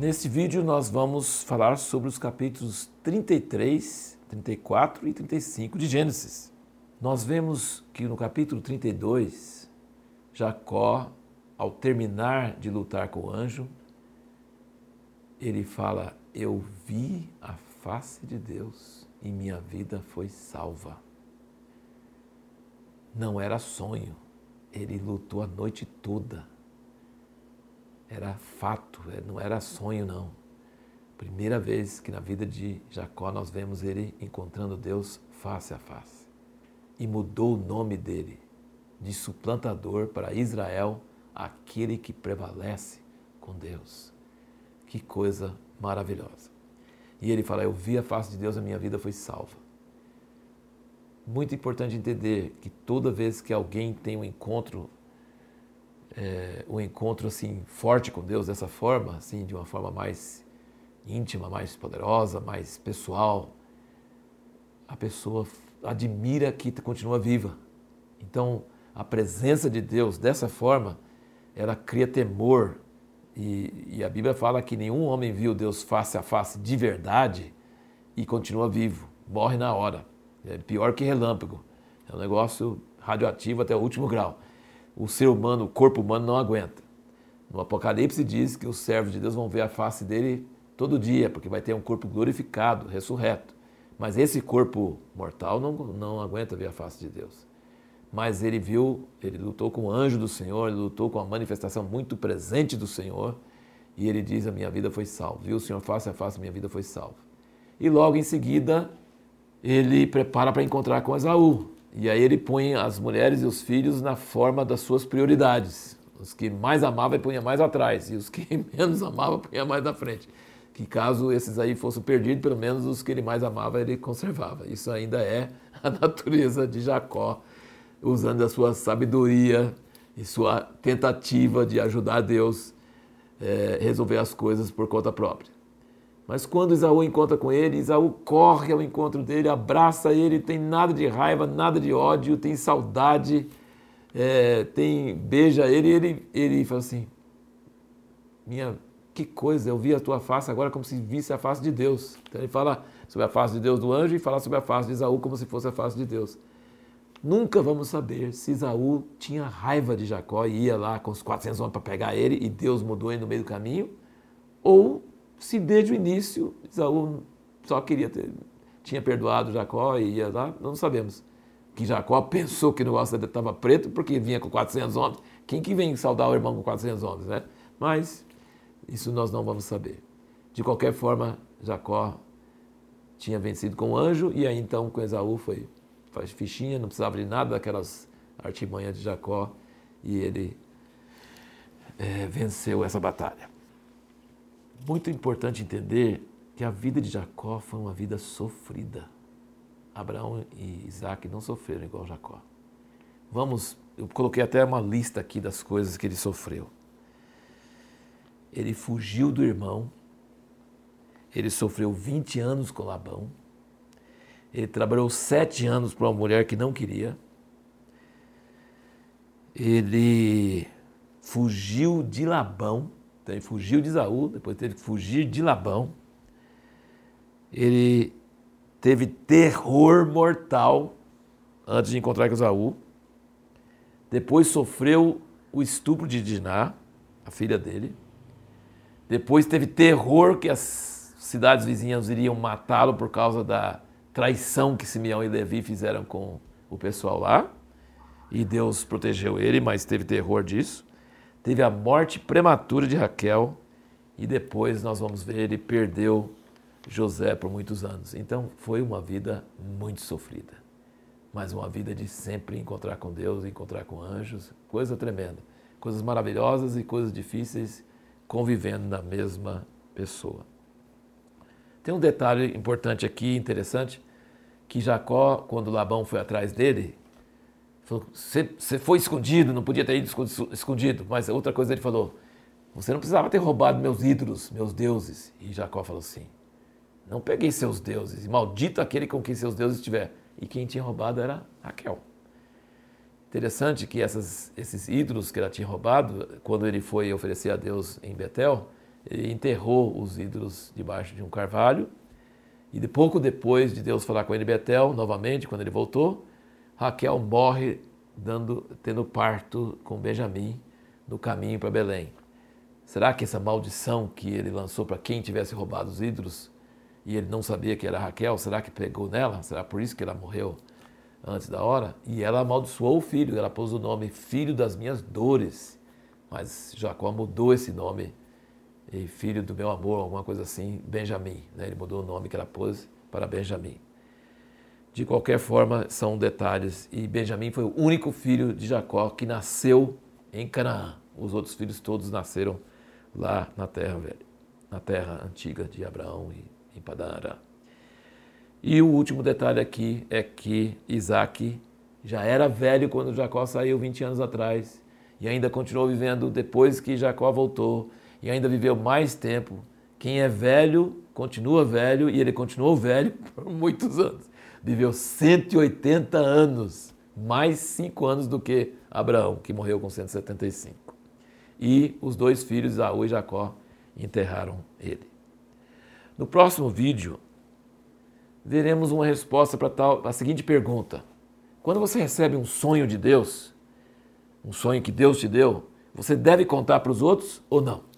Neste vídeo nós vamos falar sobre os capítulos 33, 34 e 35 de Gênesis. Nós vemos que no capítulo 32, Jacó, ao terminar de lutar com o anjo, ele fala: Eu vi a face de Deus e minha vida foi salva. Não era sonho, ele lutou a noite toda era fato, é, não era sonho não. Primeira vez que na vida de Jacó nós vemos ele encontrando Deus face a face. E mudou o nome dele de suplantador para Israel, aquele que prevalece com Deus. Que coisa maravilhosa. E ele fala: Eu vi a face de Deus, a minha vida foi salva. Muito importante entender que toda vez que alguém tem um encontro é, um encontro assim forte com Deus dessa forma, assim de uma forma mais íntima, mais poderosa, mais pessoal, a pessoa admira que continua viva. Então, a presença de Deus dessa forma, ela cria temor. E, e, a Bíblia fala que nenhum homem viu Deus face a face de verdade e continua vivo, morre na hora. É pior que relâmpago. É um negócio radioativo até o último grau o ser humano, o corpo humano não aguenta. No Apocalipse diz que os servos de Deus vão ver a face dele todo dia, porque vai ter um corpo glorificado, ressurreto. Mas esse corpo mortal não, não aguenta ver a face de Deus. Mas ele viu, ele lutou com o anjo do Senhor, ele lutou com a manifestação muito presente do Senhor, e ele diz: A minha vida foi salva. Viu o Senhor face a face, minha vida foi salva. E logo em seguida, ele prepara para encontrar com Esaú. E aí ele põe as mulheres e os filhos na forma das suas prioridades. Os que mais amava ele punha mais atrás, e os que menos amava punha mais na frente. Que caso esses aí fossem perdidos, pelo menos os que ele mais amava ele conservava. Isso ainda é a natureza de Jacó, usando a sua sabedoria e sua tentativa de ajudar Deus a é, resolver as coisas por conta própria. Mas quando Isaú encontra com ele, Isaú corre ao encontro dele, abraça ele, tem nada de raiva, nada de ódio, tem saudade, é, tem beija ele ele, ele fala assim, minha, que coisa, eu vi a tua face agora como se visse a face de Deus. Então ele fala sobre a face de Deus do anjo e fala sobre a face de Isaú como se fosse a face de Deus. Nunca vamos saber se Isaú tinha raiva de Jacó e ia lá com os 400 homens para pegar ele e Deus mudou ele no meio do caminho, ou se desde o início Isaú só queria ter, tinha perdoado Jacó e ia lá, não sabemos. Que Jacó pensou que o negócio estava preto porque vinha com 400 homens. Quem que vem saudar o irmão com 400 homens, né? Mas isso nós não vamos saber. De qualquer forma, Jacó tinha vencido com o anjo e aí então com Esaú foi faz fichinha, não precisava de nada daquelas artimanhas de Jacó e ele é, venceu essa batalha muito importante entender que a vida de Jacó foi uma vida sofrida. Abraão e Isaac não sofreram igual Jacó. Vamos, eu coloquei até uma lista aqui das coisas que ele sofreu. Ele fugiu do irmão, ele sofreu 20 anos com Labão, ele trabalhou sete anos para uma mulher que não queria, ele fugiu de Labão, então ele fugiu de Isaú, depois teve que fugir de Labão. Ele teve terror mortal antes de encontrar com Isaú. Depois sofreu o estupro de Diná, a filha dele. Depois teve terror que as cidades vizinhas iriam matá-lo por causa da traição que Simeão e Levi fizeram com o pessoal lá. E Deus protegeu ele, mas teve terror disso teve a morte prematura de Raquel e depois nós vamos ver ele perdeu José por muitos anos. Então foi uma vida muito sofrida, mas uma vida de sempre encontrar com Deus, encontrar com anjos, coisa tremenda, coisas maravilhosas e coisas difíceis convivendo na mesma pessoa. Tem um detalhe importante aqui, interessante, que Jacó, quando Labão foi atrás dele, você foi escondido, não podia ter ido escondido. Mas outra coisa ele falou: Você não precisava ter roubado meus ídolos, meus deuses. E Jacó falou assim: Não peguei seus deuses, maldito aquele com quem seus deuses estiver. E quem tinha roubado era Raquel. Interessante que essas, esses ídolos que ela tinha roubado, quando ele foi oferecer a Deus em Betel, ele enterrou os ídolos debaixo de um carvalho. E de pouco depois de Deus falar com ele em Betel, novamente, quando ele voltou, Raquel morre dando, tendo parto com Benjamim no caminho para Belém. Será que essa maldição que ele lançou para quem tivesse roubado os ídolos e ele não sabia que era Raquel, será que pegou nela? Será por isso que ela morreu antes da hora? E ela amaldiçoou o filho, ela pôs o nome Filho das Minhas Dores. Mas Jacó mudou esse nome, e filho do meu amor, alguma coisa assim, Benjamim. Né? Ele mudou o nome que ela pôs para Benjamim. De qualquer forma, são detalhes. E Benjamim foi o único filho de Jacó que nasceu em Canaã. Os outros filhos todos nasceram lá na terra velha, na terra antiga de Abraão e em Padanará. E o último detalhe aqui é que Isaac já era velho quando Jacó saiu 20 anos atrás e ainda continuou vivendo depois que Jacó voltou e ainda viveu mais tempo. Quem é velho continua velho e ele continuou velho por muitos anos. Viveu 180 anos, mais 5 anos do que Abraão, que morreu com 175. E os dois filhos, Isaú e Jacó, enterraram ele. No próximo vídeo, veremos uma resposta para a seguinte pergunta: Quando você recebe um sonho de Deus, um sonho que Deus te deu, você deve contar para os outros ou não?